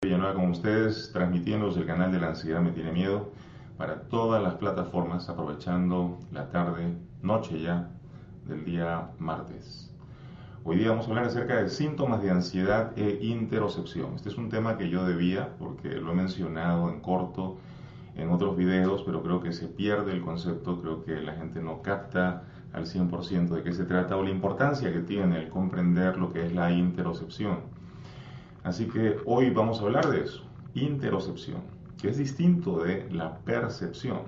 Villanueva con ustedes, transmitiendo el canal de la ansiedad me tiene miedo para todas las plataformas, aprovechando la tarde, noche ya del día martes. Hoy día vamos a hablar acerca de síntomas de ansiedad e interocepción. Este es un tema que yo debía, porque lo he mencionado en corto en otros videos, pero creo que se pierde el concepto, creo que la gente no capta al 100% de qué se trata o la importancia que tiene el comprender lo que es la interocepción. Así que hoy vamos a hablar de eso, interocepción, que es distinto de la percepción.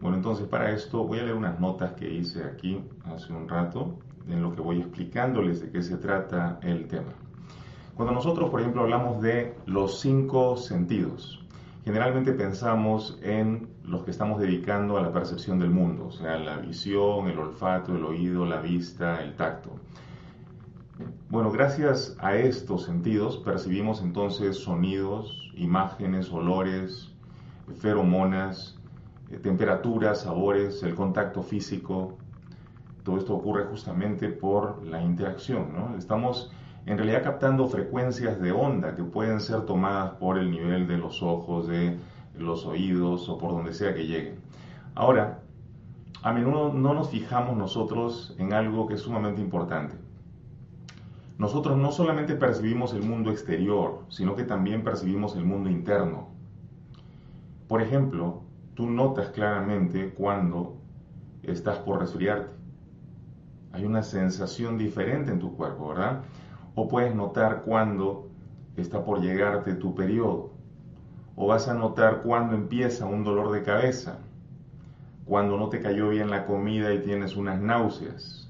Bueno, entonces para esto voy a leer unas notas que hice aquí hace un rato, en lo que voy explicándoles de qué se trata el tema. Cuando nosotros, por ejemplo, hablamos de los cinco sentidos, generalmente pensamos en los que estamos dedicando a la percepción del mundo, o sea, la visión, el olfato, el oído, la vista, el tacto. Bueno, gracias a estos sentidos percibimos entonces sonidos, imágenes, olores, feromonas, eh, temperaturas, sabores, el contacto físico. Todo esto ocurre justamente por la interacción. Estamos en realidad captando frecuencias de onda que pueden ser tomadas por el nivel de los ojos, de los oídos o por donde sea que lleguen. Ahora, a menudo no nos fijamos nosotros en algo que es sumamente importante nosotros no solamente percibimos el mundo exterior, sino que también percibimos el mundo interno. Por ejemplo, tú notas claramente cuando estás por resfriarte. Hay una sensación diferente en tu cuerpo, ¿verdad? O puedes notar cuando está por llegarte tu periodo. O vas a notar cuando empieza un dolor de cabeza. Cuando no te cayó bien la comida y tienes unas náuseas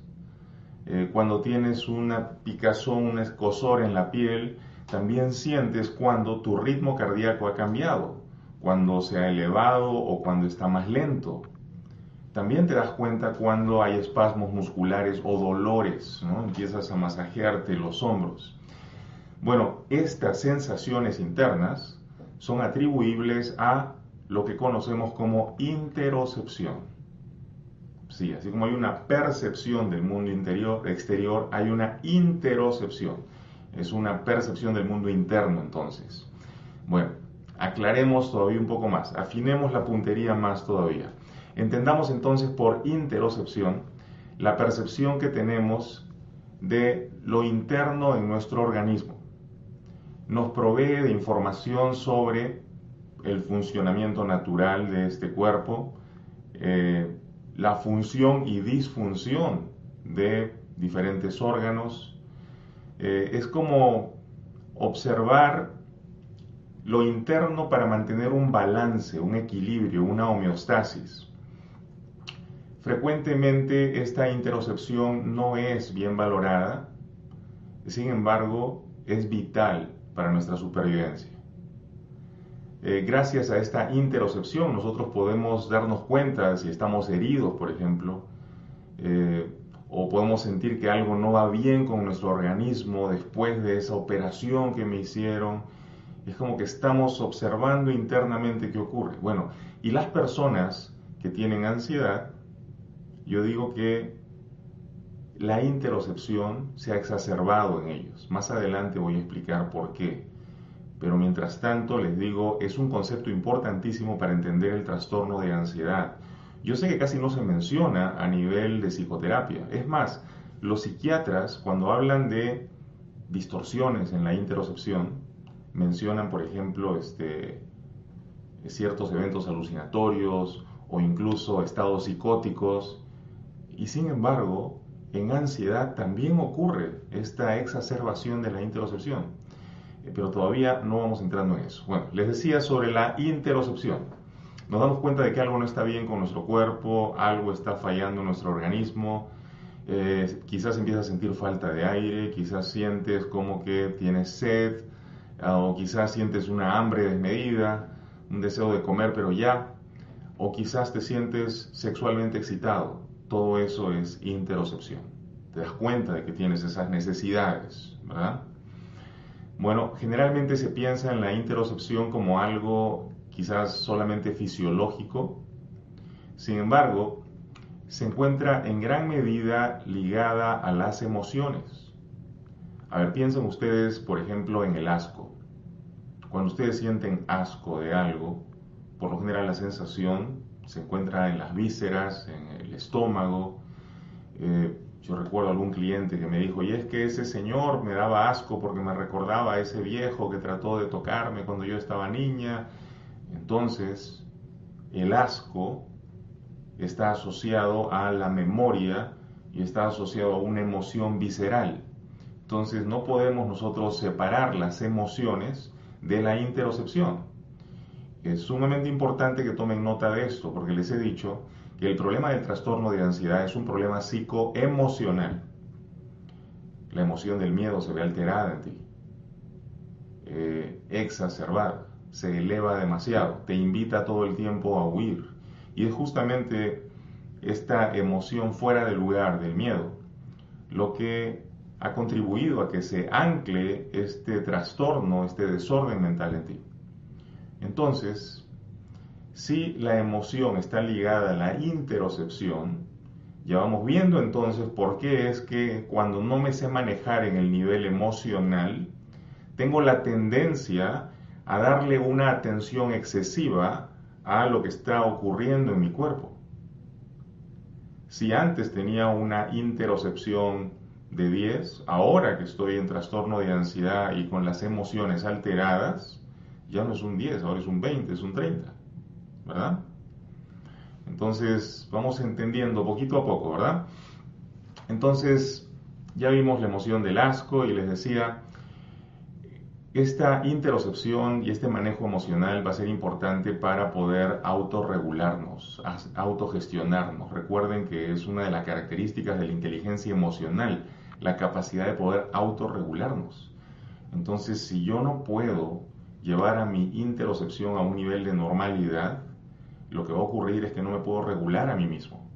eh, cuando tienes una picazón, un escosor en la piel, también sientes cuando tu ritmo cardíaco ha cambiado, cuando se ha elevado o cuando está más lento. También te das cuenta cuando hay espasmos musculares o dolores, ¿no? empiezas a masajearte los hombros. Bueno, estas sensaciones internas son atribuibles a lo que conocemos como interocepción. Sí, así como hay una percepción del mundo interior, exterior, hay una interocepción. Es una percepción del mundo interno entonces. Bueno, aclaremos todavía un poco más, afinemos la puntería más todavía. Entendamos entonces por interocepción la percepción que tenemos de lo interno en nuestro organismo. Nos provee de información sobre el funcionamiento natural de este cuerpo, eh, la función y disfunción de diferentes órganos. Eh, es como observar lo interno para mantener un balance, un equilibrio, una homeostasis. Frecuentemente esta interocepción no es bien valorada, sin embargo es vital para nuestra supervivencia. Eh, gracias a esta interocepción nosotros podemos darnos cuenta si estamos heridos, por ejemplo, eh, o podemos sentir que algo no va bien con nuestro organismo después de esa operación que me hicieron. Es como que estamos observando internamente qué ocurre. Bueno, y las personas que tienen ansiedad, yo digo que la interocepción se ha exacerbado en ellos. Más adelante voy a explicar por qué. Pero mientras tanto, les digo, es un concepto importantísimo para entender el trastorno de ansiedad. Yo sé que casi no se menciona a nivel de psicoterapia. Es más, los psiquiatras, cuando hablan de distorsiones en la interocepción, mencionan, por ejemplo, este, ciertos eventos alucinatorios o incluso estados psicóticos. Y sin embargo, en ansiedad también ocurre esta exacerbación de la interocepción. Eh, pero todavía no vamos entrando en eso. Bueno, les decía sobre la interocepción. Nos damos cuenta de que algo no está bien con nuestro cuerpo, algo está fallando en nuestro organismo, eh, quizás empiezas a sentir falta de aire, quizás sientes como que tienes sed, ah, o quizás sientes una hambre desmedida, un deseo de comer pero ya, o quizás te sientes sexualmente excitado. Todo eso es interocepción. Te das cuenta de que tienes esas necesidades, ¿verdad? Bueno, generalmente se piensa en la interocepción como algo quizás solamente fisiológico, sin embargo, se encuentra en gran medida ligada a las emociones. A ver, piensen ustedes, por ejemplo, en el asco. Cuando ustedes sienten asco de algo, por lo general la sensación se encuentra en las vísceras, en el estómago. Eh, yo recuerdo algún cliente que me dijo, y es que ese señor me daba asco porque me recordaba a ese viejo que trató de tocarme cuando yo estaba niña. Entonces, el asco está asociado a la memoria y está asociado a una emoción visceral. Entonces no podemos nosotros separar las emociones de la interocepción. Es sumamente importante que tomen nota de esto, porque les he dicho que el problema del trastorno de ansiedad es un problema psicoemocional. La emoción del miedo se ve alterada en ti, eh, exacerbada, se eleva demasiado, te invita todo el tiempo a huir. Y es justamente esta emoción fuera de lugar del miedo lo que ha contribuido a que se ancle este trastorno, este desorden mental en ti. Entonces, si la emoción está ligada a la interocepción, ya vamos viendo entonces por qué es que cuando no me sé manejar en el nivel emocional, tengo la tendencia a darle una atención excesiva a lo que está ocurriendo en mi cuerpo. Si antes tenía una interocepción de 10, ahora que estoy en trastorno de ansiedad y con las emociones alteradas, ya no es un 10, ahora es un 20, es un 30, ¿verdad? Entonces vamos entendiendo poquito a poco, ¿verdad? Entonces ya vimos la emoción del asco y les decía, esta interocepción y este manejo emocional va a ser importante para poder autorregularnos, autogestionarnos. Recuerden que es una de las características de la inteligencia emocional, la capacidad de poder autorregularnos. Entonces, si yo no puedo llevar a mi interocepción a un nivel de normalidad, lo que va a ocurrir es que no me puedo regular a mí mismo.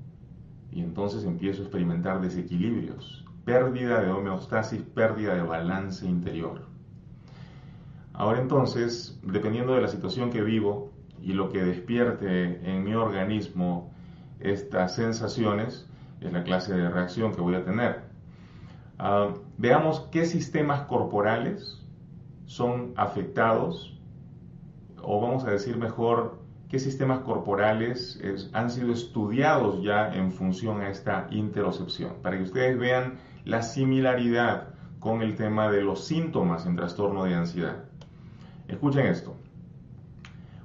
Y entonces empiezo a experimentar desequilibrios, pérdida de homeostasis, pérdida de balance interior. Ahora entonces, dependiendo de la situación que vivo y lo que despierte en mi organismo estas sensaciones, es la clase de reacción que voy a tener. Ah, veamos qué sistemas corporales son afectados, o vamos a decir mejor, qué sistemas corporales han sido estudiados ya en función a esta interocepción, para que ustedes vean la similaridad con el tema de los síntomas en trastorno de ansiedad. Escuchen esto.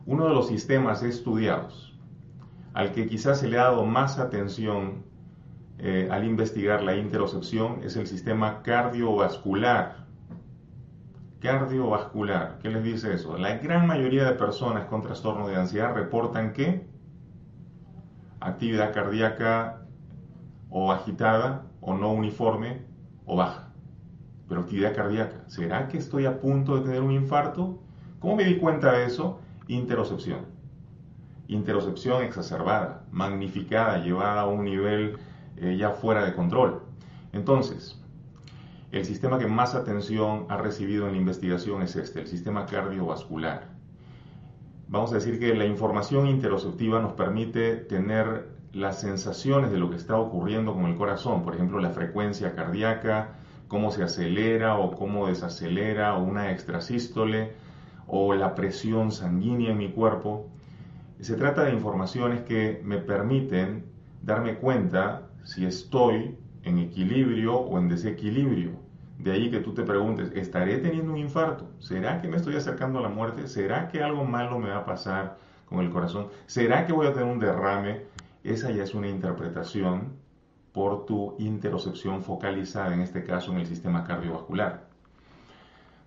Uno de los sistemas estudiados al que quizás se le ha dado más atención eh, al investigar la interocepción es el sistema cardiovascular. Cardiovascular, ¿qué les dice eso? La gran mayoría de personas con trastorno de ansiedad reportan que actividad cardíaca o agitada o no uniforme o baja. Pero actividad cardíaca, ¿será que estoy a punto de tener un infarto? ¿Cómo me di cuenta de eso? Interocepción. Interocepción exacerbada, magnificada, llevada a un nivel eh, ya fuera de control. Entonces, el sistema que más atención ha recibido en la investigación es este, el sistema cardiovascular. Vamos a decir que la información interoceptiva nos permite tener las sensaciones de lo que está ocurriendo con el corazón, por ejemplo, la frecuencia cardíaca, cómo se acelera o cómo desacelera una extrasístole, o la presión sanguínea en mi cuerpo. Se trata de informaciones que me permiten darme cuenta si estoy en equilibrio o en desequilibrio. De ahí que tú te preguntes, ¿estaré teniendo un infarto? ¿Será que me estoy acercando a la muerte? ¿Será que algo malo me va a pasar con el corazón? ¿Será que voy a tener un derrame? Esa ya es una interpretación por tu interocepción focalizada, en este caso en el sistema cardiovascular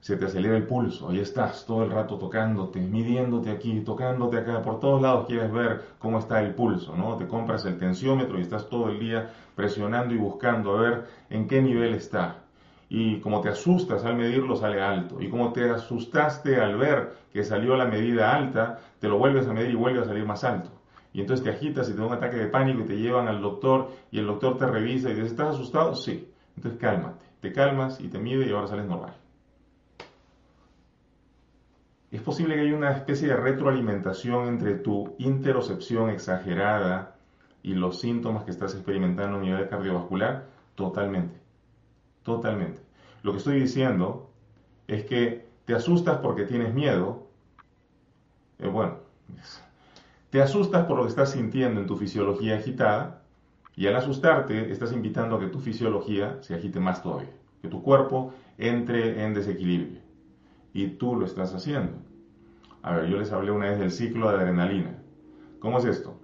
se te acelera el pulso, ahí estás todo el rato tocándote, midiéndote aquí, tocándote acá, por todos lados quieres ver cómo está el pulso, ¿no? Te compras el tensiómetro y estás todo el día presionando y buscando a ver en qué nivel está. Y como te asustas al medirlo sale alto. Y como te asustaste al ver que salió la medida alta, te lo vuelves a medir y vuelve a salir más alto. Y entonces te agitas y te da un ataque de pánico y te llevan al doctor y el doctor te revisa y dice, ¿estás asustado? Sí. Entonces cálmate. Te calmas y te mide y ahora sales normal. Es posible que haya una especie de retroalimentación entre tu interocepción exagerada y los síntomas que estás experimentando a nivel cardiovascular. Totalmente. Totalmente. Lo que estoy diciendo es que te asustas porque tienes miedo, eh, bueno, te asustas por lo que estás sintiendo en tu fisiología agitada y al asustarte estás invitando a que tu fisiología se agite más todavía, que tu cuerpo entre en desequilibrio y tú lo estás haciendo. A ver, yo les hablé una vez del ciclo de adrenalina. ¿Cómo es esto?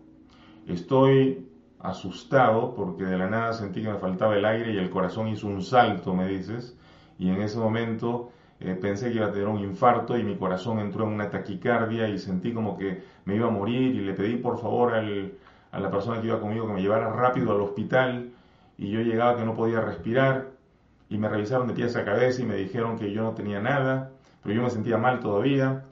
Estoy asustado porque de la nada sentí que me faltaba el aire y el corazón hizo un salto, me dices, y en ese momento eh, pensé que iba a tener un infarto y mi corazón entró en una taquicardia y sentí como que me iba a morir y le pedí por favor a la persona que iba conmigo que me llevara rápido al hospital y yo llegaba que no podía respirar y me revisaron de pies a cabeza y me dijeron que yo no tenía nada, pero yo me sentía mal todavía.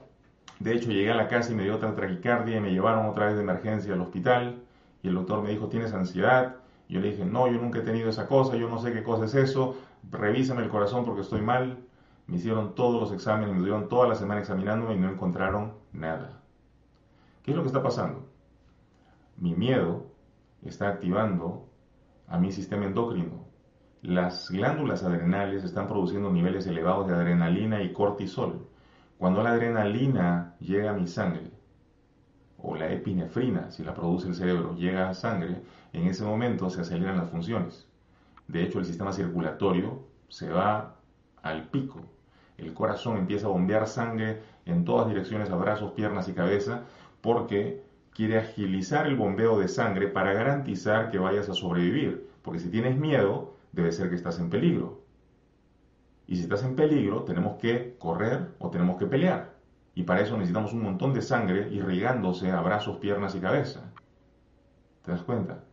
De hecho llegué a la casa y me dio otra taquicardia y me llevaron otra vez de emergencia al hospital y el doctor me dijo, ¿tienes ansiedad? Yo le dije, no, yo nunca he tenido esa cosa, yo no sé qué cosa es eso, revísame el corazón porque estoy mal. Me hicieron todos los exámenes, me dieron toda la semana examinándome y no encontraron nada. ¿Qué es lo que está pasando? Mi miedo está activando a mi sistema endocrino. Las glándulas adrenales están produciendo niveles elevados de adrenalina y cortisol. Cuando la adrenalina llega a mi sangre, o la epinefrina, si la produce el cerebro, llega a sangre, en ese momento se aceleran las funciones. De hecho, el sistema circulatorio se va al pico. El corazón empieza a bombear sangre en todas direcciones, a brazos, piernas y cabeza, porque quiere agilizar el bombeo de sangre para garantizar que vayas a sobrevivir. Porque si tienes miedo, debe ser que estás en peligro. Y si estás en peligro, tenemos que correr o tenemos que pelear. Y para eso necesitamos un montón de sangre irrigándose a brazos, piernas y cabeza. ¿Te das cuenta?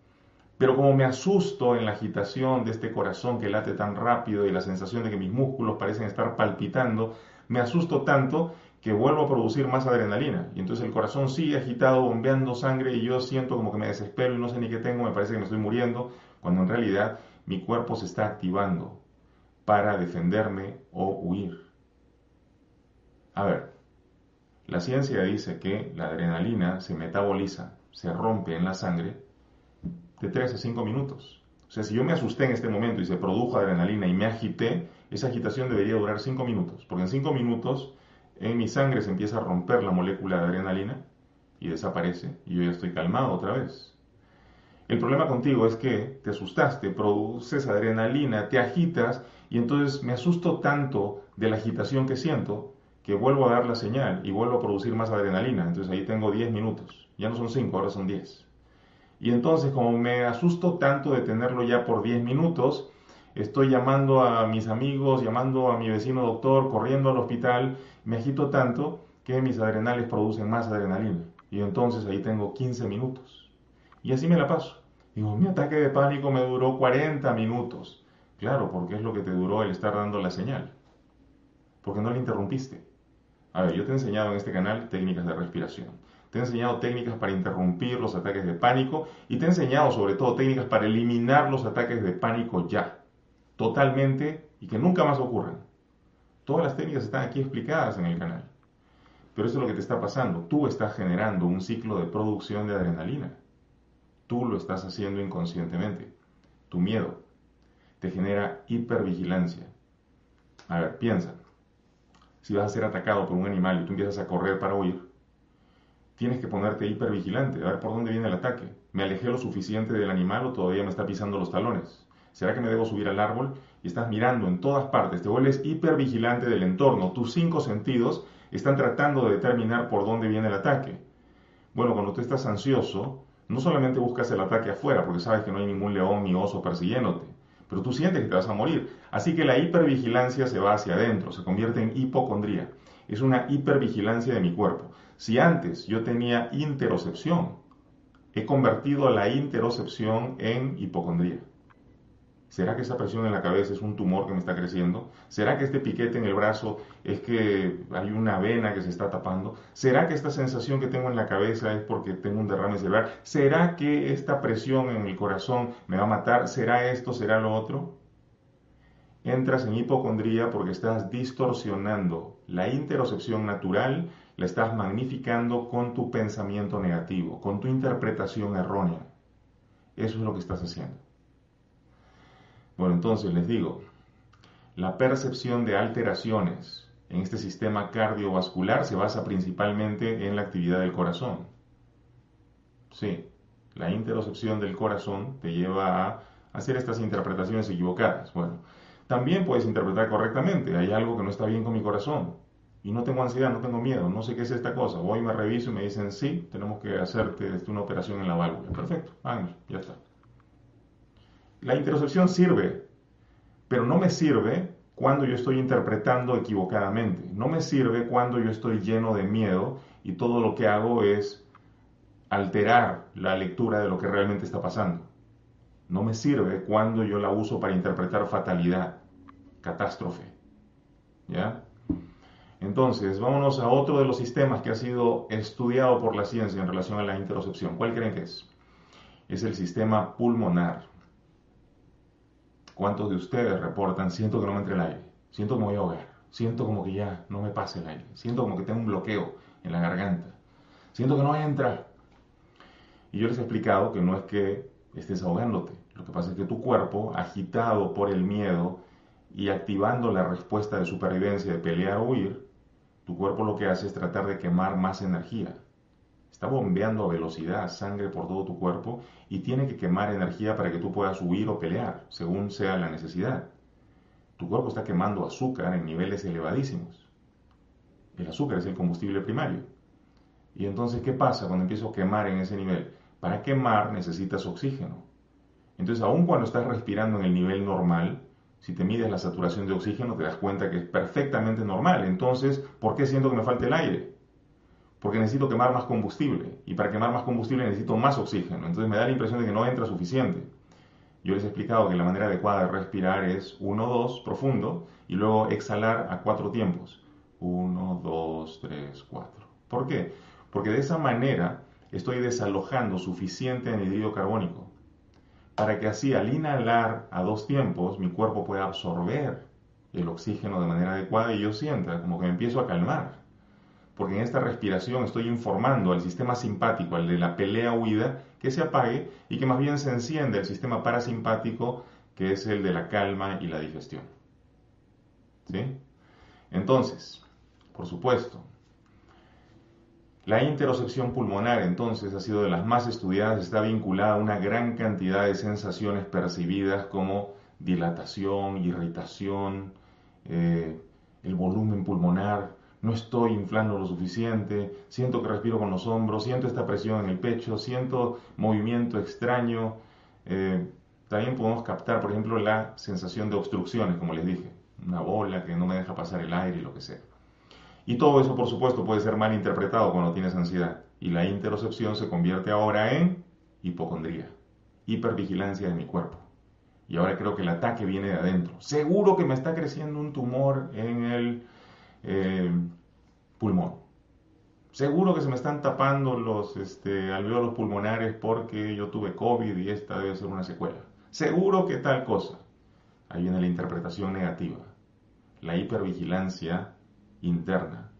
Pero como me asusto en la agitación de este corazón que late tan rápido y la sensación de que mis músculos parecen estar palpitando, me asusto tanto que vuelvo a producir más adrenalina. Y entonces el corazón sigue agitado, bombeando sangre y yo siento como que me desespero y no sé ni qué tengo, me parece que me estoy muriendo, cuando en realidad mi cuerpo se está activando para defenderme o huir. A ver, la ciencia dice que la adrenalina se metaboliza, se rompe en la sangre de 3 a 5 minutos. O sea, si yo me asusté en este momento y se produjo adrenalina y me agité, esa agitación debería durar 5 minutos, porque en 5 minutos en mi sangre se empieza a romper la molécula de adrenalina y desaparece y yo ya estoy calmado otra vez. El problema contigo es que te asustaste, produces adrenalina, te agitas y entonces me asusto tanto de la agitación que siento que vuelvo a dar la señal y vuelvo a producir más adrenalina. Entonces ahí tengo 10 minutos. Ya no son 5, ahora son 10. Y entonces como me asusto tanto de tenerlo ya por 10 minutos, estoy llamando a mis amigos, llamando a mi vecino doctor, corriendo al hospital, me agito tanto que mis adrenales producen más adrenalina. Y entonces ahí tengo 15 minutos. Y así me la paso. Digo, mi ataque de pánico me duró 40 minutos. Claro, porque es lo que te duró el estar dando la señal. Porque no le interrumpiste. A ver, yo te he enseñado en este canal técnicas de respiración. Te he enseñado técnicas para interrumpir los ataques de pánico y te he enseñado sobre todo técnicas para eliminar los ataques de pánico ya. Totalmente y que nunca más ocurran. Todas las técnicas están aquí explicadas en el canal. Pero eso es lo que te está pasando. Tú estás generando un ciclo de producción de adrenalina. Tú lo estás haciendo inconscientemente. Tu miedo te genera hipervigilancia. A ver, piensa si vas a ser atacado por un animal y tú empiezas a correr para huir, tienes que ponerte hipervigilante, a ver por dónde viene el ataque. ¿Me alejé lo suficiente del animal o todavía me está pisando los talones? ¿Será que me debo subir al árbol? Y estás mirando en todas partes, te vuelves hipervigilante del entorno. Tus cinco sentidos están tratando de determinar por dónde viene el ataque. Bueno, cuando tú estás ansioso, no solamente buscas el ataque afuera, porque sabes que no hay ningún león ni oso persiguiéndote, pero tú sientes que te vas a morir. Así que la hipervigilancia se va hacia adentro, se convierte en hipocondría. Es una hipervigilancia de mi cuerpo. Si antes yo tenía interocepción, he convertido la interocepción en hipocondría. ¿Será que esa presión en la cabeza es un tumor que me está creciendo? ¿Será que este piquete en el brazo es que hay una vena que se está tapando? ¿Será que esta sensación que tengo en la cabeza es porque tengo un derrame cerebral? ¿Será que esta presión en el corazón me va a matar? ¿Será esto? ¿Será lo otro? Entras en hipocondría porque estás distorsionando la interocepción natural, la estás magnificando con tu pensamiento negativo, con tu interpretación errónea. Eso es lo que estás haciendo. Bueno, entonces les digo, la percepción de alteraciones en este sistema cardiovascular se basa principalmente en la actividad del corazón. Sí, la interocepción del corazón te lleva a hacer estas interpretaciones equivocadas. Bueno, también puedes interpretar correctamente, hay algo que no está bien con mi corazón y no tengo ansiedad, no tengo miedo, no sé qué es esta cosa. Voy, me reviso y me dicen, sí, tenemos que hacerte este, una operación en la válvula. Perfecto, vamos, ya está. La interocepción sirve, pero no me sirve cuando yo estoy interpretando equivocadamente. No me sirve cuando yo estoy lleno de miedo y todo lo que hago es alterar la lectura de lo que realmente está pasando. No me sirve cuando yo la uso para interpretar fatalidad, catástrofe. ¿Ya? Entonces, vámonos a otro de los sistemas que ha sido estudiado por la ciencia en relación a la interocepción. ¿Cuál creen que es? Es el sistema pulmonar. ¿Cuántos de ustedes reportan, siento que no me entre el aire, siento que me voy a ahogar, siento como que ya no me pase el aire, siento como que tengo un bloqueo en la garganta, siento que no voy a entrar? Y yo les he explicado que no es que estés ahogándote, lo que pasa es que tu cuerpo, agitado por el miedo y activando la respuesta de supervivencia de pelear o huir, tu cuerpo lo que hace es tratar de quemar más energía. Está bombeando a velocidad sangre por todo tu cuerpo y tiene que quemar energía para que tú puedas huir o pelear, según sea la necesidad. Tu cuerpo está quemando azúcar en niveles elevadísimos. El azúcar es el combustible primario. Y entonces, ¿qué pasa cuando empiezo a quemar en ese nivel? Para quemar necesitas oxígeno. Entonces, aun cuando estás respirando en el nivel normal, si te mides la saturación de oxígeno, te das cuenta que es perfectamente normal. Entonces, ¿por qué siento que me falta el aire? Porque necesito quemar más combustible. Y para quemar más combustible necesito más oxígeno. Entonces me da la impresión de que no entra suficiente. Yo les he explicado que la manera adecuada de respirar es 1, 2, profundo, y luego exhalar a cuatro tiempos. 1, 2, 3, 4. ¿Por qué? Porque de esa manera estoy desalojando suficiente anhidrido carbónico para que así al inhalar a dos tiempos mi cuerpo pueda absorber el oxígeno de manera adecuada y yo sienta como que me empiezo a calmar. Porque en esta respiración estoy informando al sistema simpático, al de la pelea-huida, que se apague y que más bien se enciende el sistema parasimpático, que es el de la calma y la digestión. ¿Sí? Entonces, por supuesto, la interocepción pulmonar entonces ha sido de las más estudiadas, está vinculada a una gran cantidad de sensaciones percibidas como dilatación, irritación, eh, el volumen pulmonar, no estoy inflando lo suficiente, siento que respiro con los hombros, siento esta presión en el pecho, siento movimiento extraño. Eh, también podemos captar, por ejemplo, la sensación de obstrucciones, como les dije, una bola que no me deja pasar el aire y lo que sea. Y todo eso, por supuesto, puede ser mal interpretado cuando tienes ansiedad. Y la interocepción se convierte ahora en hipocondría, hipervigilancia de mi cuerpo. Y ahora creo que el ataque viene de adentro. Seguro que me está creciendo un tumor en el eh, pulmón. Seguro que se me están tapando los este, alveolos pulmonares porque yo tuve COVID y esta debe ser una secuela. Seguro que tal cosa. Ahí viene la interpretación negativa. La hipervigilancia interna,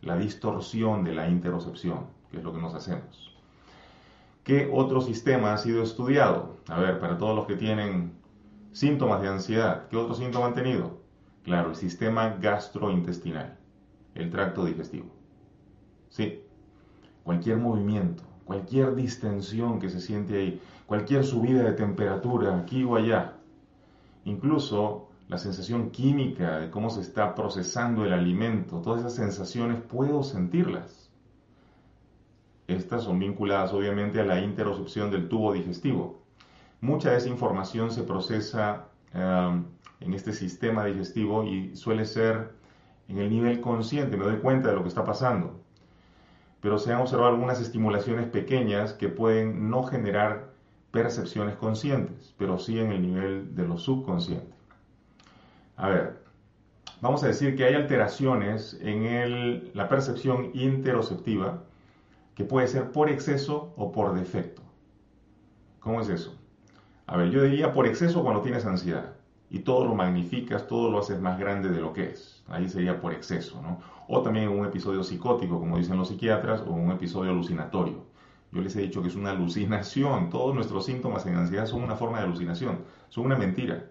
la distorsión de la interocepción, que es lo que nos hacemos. ¿Qué otro sistema ha sido estudiado? A ver, para todos los que tienen síntomas de ansiedad, ¿qué otro síntoma han tenido? Claro, el sistema gastrointestinal, el tracto digestivo. Sí, cualquier movimiento, cualquier distensión que se siente ahí, cualquier subida de temperatura aquí o allá, incluso la sensación química de cómo se está procesando el alimento, todas esas sensaciones puedo sentirlas. Estas son vinculadas obviamente a la interocepción del tubo digestivo. Mucha de esa información se procesa um, en este sistema digestivo y suele ser en el nivel consciente, me doy cuenta de lo que está pasando. Pero se han observado algunas estimulaciones pequeñas que pueden no generar percepciones conscientes, pero sí en el nivel de lo subconsciente. A ver, vamos a decir que hay alteraciones en la percepción interoceptiva que puede ser por exceso o por defecto. ¿Cómo es eso? A ver, yo diría por exceso cuando tienes ansiedad y todo lo magnificas, todo lo haces más grande de lo que es. Ahí sería por exceso, ¿no? O también un episodio psicótico, como dicen los psiquiatras, o un episodio alucinatorio. Yo les he dicho que es una alucinación. Todos nuestros síntomas en ansiedad son una forma de alucinación, son una mentira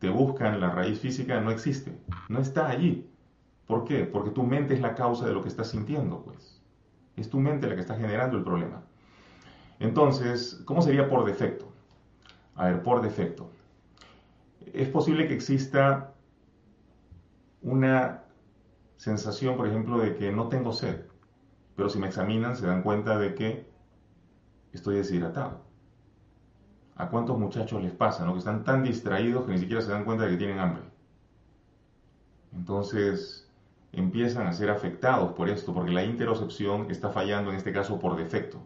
te buscan la raíz física, no existe, no está allí. ¿Por qué? Porque tu mente es la causa de lo que estás sintiendo, pues. Es tu mente la que está generando el problema. Entonces, ¿cómo sería por defecto? A ver, por defecto. Es posible que exista una sensación, por ejemplo, de que no tengo sed, pero si me examinan se dan cuenta de que estoy deshidratado. ¿A cuántos muchachos les pasa, no? Que están tan distraídos que ni siquiera se dan cuenta de que tienen hambre. Entonces empiezan a ser afectados por esto, porque la interocepción está fallando en este caso por defecto.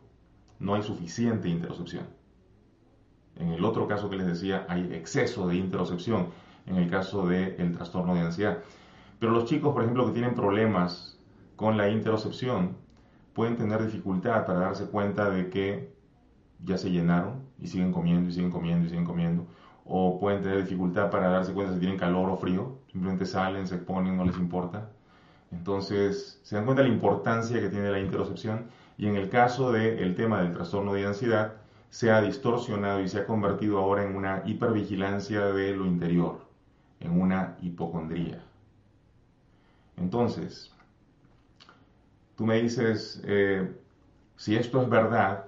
No hay suficiente interocepción. En el otro caso que les decía, hay exceso de interocepción, en el caso del trastorno de ansiedad. Pero los chicos, por ejemplo, que tienen problemas con la interocepción, pueden tener dificultad para darse cuenta de que ya se llenaron y siguen comiendo y siguen comiendo y siguen comiendo. O pueden tener dificultad para darse cuenta si tienen calor o frío. Simplemente salen, se exponen, no les importa. Entonces, se dan cuenta de la importancia que tiene la interocepción. Y en el caso del tema del trastorno de ansiedad, se ha distorsionado y se ha convertido ahora en una hipervigilancia de lo interior, en una hipocondría. Entonces, tú me dices, eh, si esto es verdad,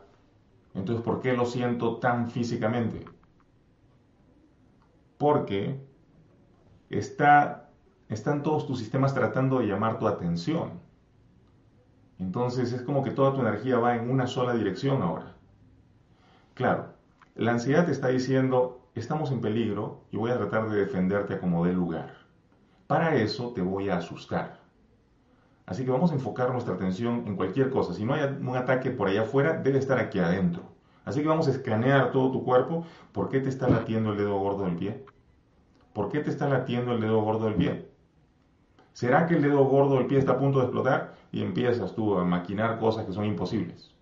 entonces ¿por qué lo siento tan físicamente? Porque está, están todos tus sistemas tratando de llamar tu atención. Entonces es como que toda tu energía va en una sola dirección ahora. Claro, la ansiedad te está diciendo, estamos en peligro y voy a tratar de defenderte a como dé lugar. Para eso te voy a asustar. Así que vamos a enfocar nuestra atención en cualquier cosa. Si no hay un ataque por allá afuera, debe estar aquí adentro. Así que vamos a escanear todo tu cuerpo. ¿Por qué te está latiendo el dedo gordo del pie? ¿Por qué te está latiendo el dedo gordo del pie? ¿Será que el dedo gordo del pie está a punto de explotar? Y empiezas tú a maquinar cosas que son imposibles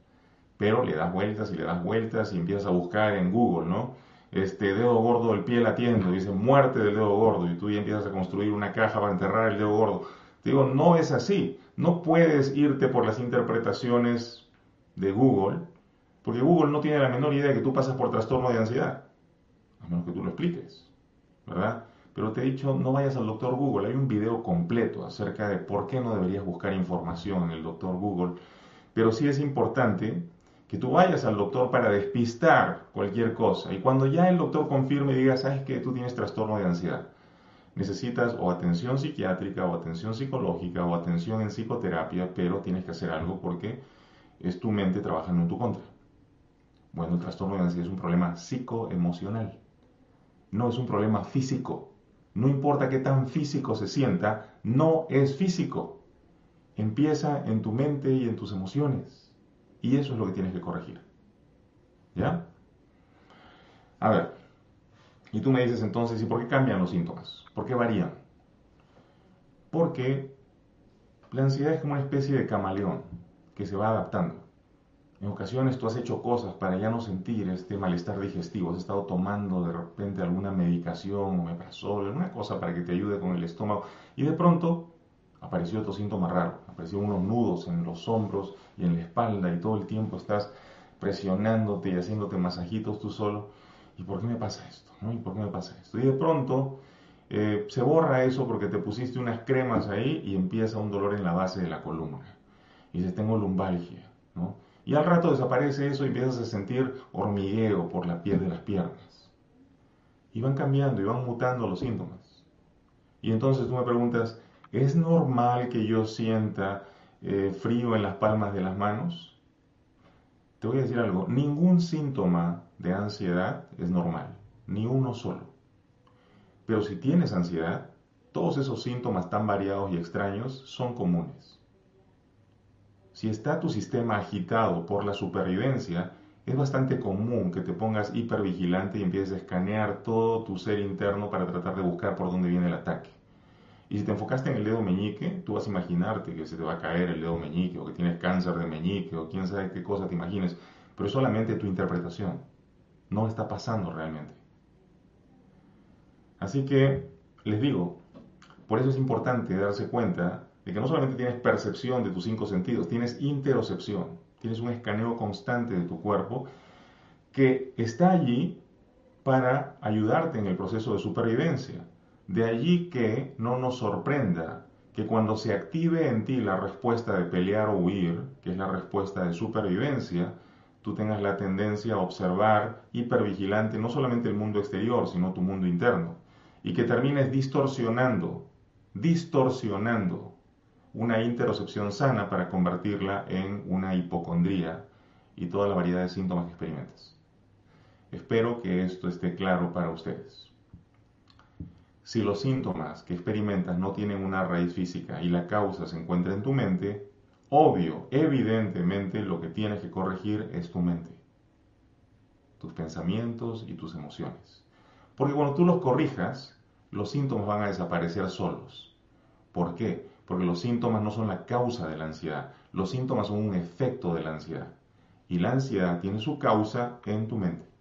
pero le das vueltas y le das vueltas y empiezas a buscar en Google, ¿no? Este dedo gordo del pie latiendo, dice muerte del dedo gordo, y tú ya empiezas a construir una caja para enterrar el dedo gordo. Te digo, no es así. No puedes irte por las interpretaciones de Google, porque Google no tiene la menor idea de que tú pasas por trastorno de ansiedad, a menos que tú lo expliques, ¿verdad? Pero te he dicho, no vayas al doctor Google. Hay un video completo acerca de por qué no deberías buscar información en el doctor Google. Pero sí es importante que tú vayas al doctor para despistar cualquier cosa y cuando ya el doctor confirme y diga, sabes que tú tienes trastorno de ansiedad, necesitas o atención psiquiátrica o atención psicológica o atención en psicoterapia, pero tienes que hacer algo porque es tu mente trabajando en tu contra. Bueno, el trastorno de ansiedad es un problema psicoemocional, no es un problema físico. No importa qué tan físico se sienta, no es físico. Empieza en tu mente y en tus emociones. Y eso es lo que tienes que corregir. ¿Ya? A ver, y tú me dices entonces, ¿y por qué cambian los síntomas? ¿Por qué varían? Porque la ansiedad es como una especie de camaleón que se va adaptando. En ocasiones tú has hecho cosas para ya no sentir este malestar digestivo, has estado tomando de repente alguna medicación o meprazol, alguna cosa para que te ayude con el estómago y de pronto apareció otro síntoma raro, aparecieron unos nudos en los hombros y en la espalda y todo el tiempo estás presionándote y haciéndote masajitos tú solo. ¿Y por qué me pasa esto? ¿Y por qué me pasa esto? Y de pronto eh, se borra eso porque te pusiste unas cremas ahí y empieza un dolor en la base de la columna. Y dices, tengo lumbalgia, ¿no? Y al rato desaparece eso y empiezas a sentir hormigueo por la piel de las piernas. Y van cambiando y van mutando los síntomas. Y entonces tú me preguntas, ¿Es normal que yo sienta eh, frío en las palmas de las manos? Te voy a decir algo, ningún síntoma de ansiedad es normal, ni uno solo. Pero si tienes ansiedad, todos esos síntomas tan variados y extraños son comunes. Si está tu sistema agitado por la supervivencia, es bastante común que te pongas hipervigilante y empieces a escanear todo tu ser interno para tratar de buscar por dónde viene el ataque. Y si te enfocaste en el dedo meñique, tú vas a imaginarte que se te va a caer el dedo meñique o que tienes cáncer de meñique o quién sabe qué cosa te imagines, pero es solamente tu interpretación. No está pasando realmente. Así que les digo, por eso es importante darse cuenta de que no solamente tienes percepción de tus cinco sentidos, tienes interocepción, tienes un escaneo constante de tu cuerpo que está allí para ayudarte en el proceso de supervivencia. De allí que no nos sorprenda que cuando se active en ti la respuesta de pelear o huir, que es la respuesta de supervivencia, tú tengas la tendencia a observar hipervigilante no solamente el mundo exterior, sino tu mundo interno, y que termines distorsionando, distorsionando una interocepción sana para convertirla en una hipocondría y toda la variedad de síntomas que experimentas. Espero que esto esté claro para ustedes. Si los síntomas que experimentas no tienen una raíz física y la causa se encuentra en tu mente, obvio, evidentemente lo que tienes que corregir es tu mente, tus pensamientos y tus emociones. Porque cuando tú los corrijas, los síntomas van a desaparecer solos. ¿Por qué? Porque los síntomas no son la causa de la ansiedad, los síntomas son un efecto de la ansiedad. Y la ansiedad tiene su causa en tu mente.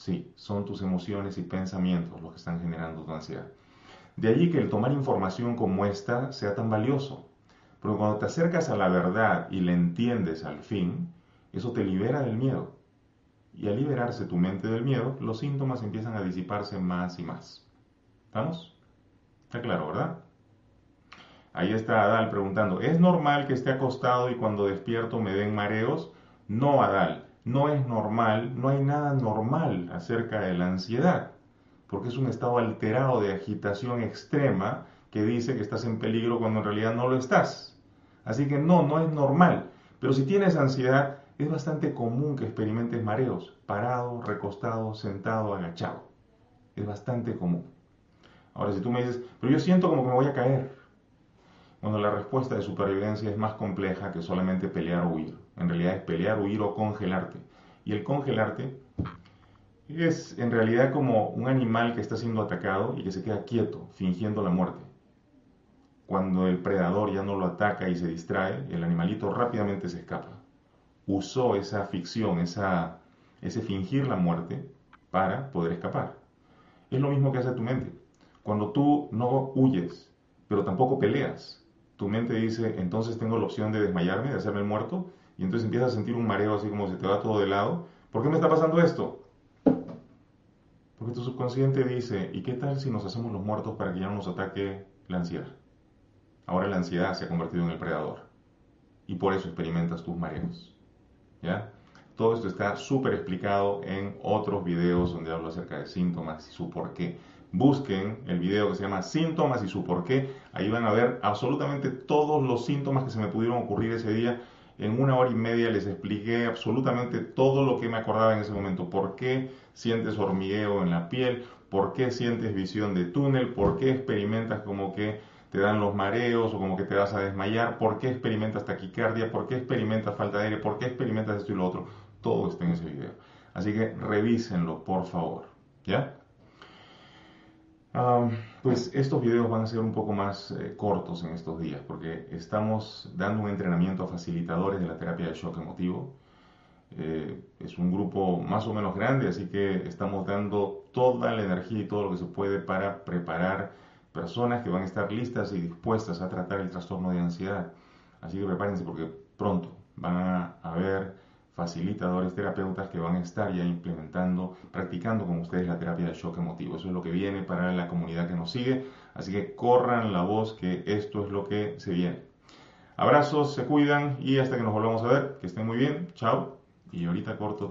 Sí, son tus emociones y pensamientos los que están generando tu ansiedad. De allí que el tomar información como esta sea tan valioso. Porque cuando te acercas a la verdad y la entiendes al fin, eso te libera del miedo. Y al liberarse tu mente del miedo, los síntomas empiezan a disiparse más y más. ¿Estamos? Está claro, ¿verdad? Ahí está Adal preguntando, ¿es normal que esté acostado y cuando despierto me den mareos? No, Adal no es normal, no hay nada normal acerca de la ansiedad, porque es un estado alterado de agitación extrema que dice que estás en peligro cuando en realidad no lo estás. Así que no, no es normal. Pero si tienes ansiedad, es bastante común que experimentes mareos, parado, recostado, sentado, agachado. Es bastante común. Ahora, si tú me dices, pero yo siento como que me voy a caer. Bueno, la respuesta de supervivencia es más compleja que solamente pelear o huir. En realidad es pelear, huir o congelarte. Y el congelarte es en realidad como un animal que está siendo atacado y que se queda quieto, fingiendo la muerte. Cuando el predador ya no lo ataca y se distrae, el animalito rápidamente se escapa. Usó esa ficción, esa, ese fingir la muerte para poder escapar. Es lo mismo que hace tu mente. Cuando tú no huyes, pero tampoco peleas, tu mente dice, entonces tengo la opción de desmayarme, de hacerme el muerto, y entonces empiezas a sentir un mareo así como se te va todo de lado. ¿Por qué me está pasando esto? Porque tu subconsciente dice, ¿y qué tal si nos hacemos los muertos para que ya no nos ataque la ansiedad? Ahora la ansiedad se ha convertido en el predador. Y por eso experimentas tus mareos. ¿Ya? Todo esto está súper explicado en otros videos donde hablo acerca de síntomas y su por qué busquen el video que se llama Síntomas y su por qué. Ahí van a ver absolutamente todos los síntomas que se me pudieron ocurrir ese día. En una hora y media les expliqué absolutamente todo lo que me acordaba en ese momento. ¿Por qué sientes hormigueo en la piel? ¿Por qué sientes visión de túnel? ¿Por qué experimentas como que te dan los mareos o como que te vas a desmayar? ¿Por qué experimentas taquicardia? ¿Por qué experimentas falta de aire? ¿Por qué experimentas esto y lo otro? Todo está en ese video. Así que revísenlo, por favor. ¿Ya? Pues estos videos van a ser un poco más eh, cortos en estos días porque estamos dando un entrenamiento a facilitadores de la terapia de shock emotivo. Eh, es un grupo más o menos grande, así que estamos dando toda la energía y todo lo que se puede para preparar personas que van a estar listas y dispuestas a tratar el trastorno de ansiedad. Así que prepárense porque pronto van a haber facilitadores, terapeutas que van a estar ya implementando, practicando con ustedes la terapia de shock emotivo. Eso es lo que viene para la comunidad que nos sigue. Así que corran la voz que esto es lo que se viene. Abrazos, se cuidan y hasta que nos volvamos a ver, que estén muy bien. Chao. Y ahorita corto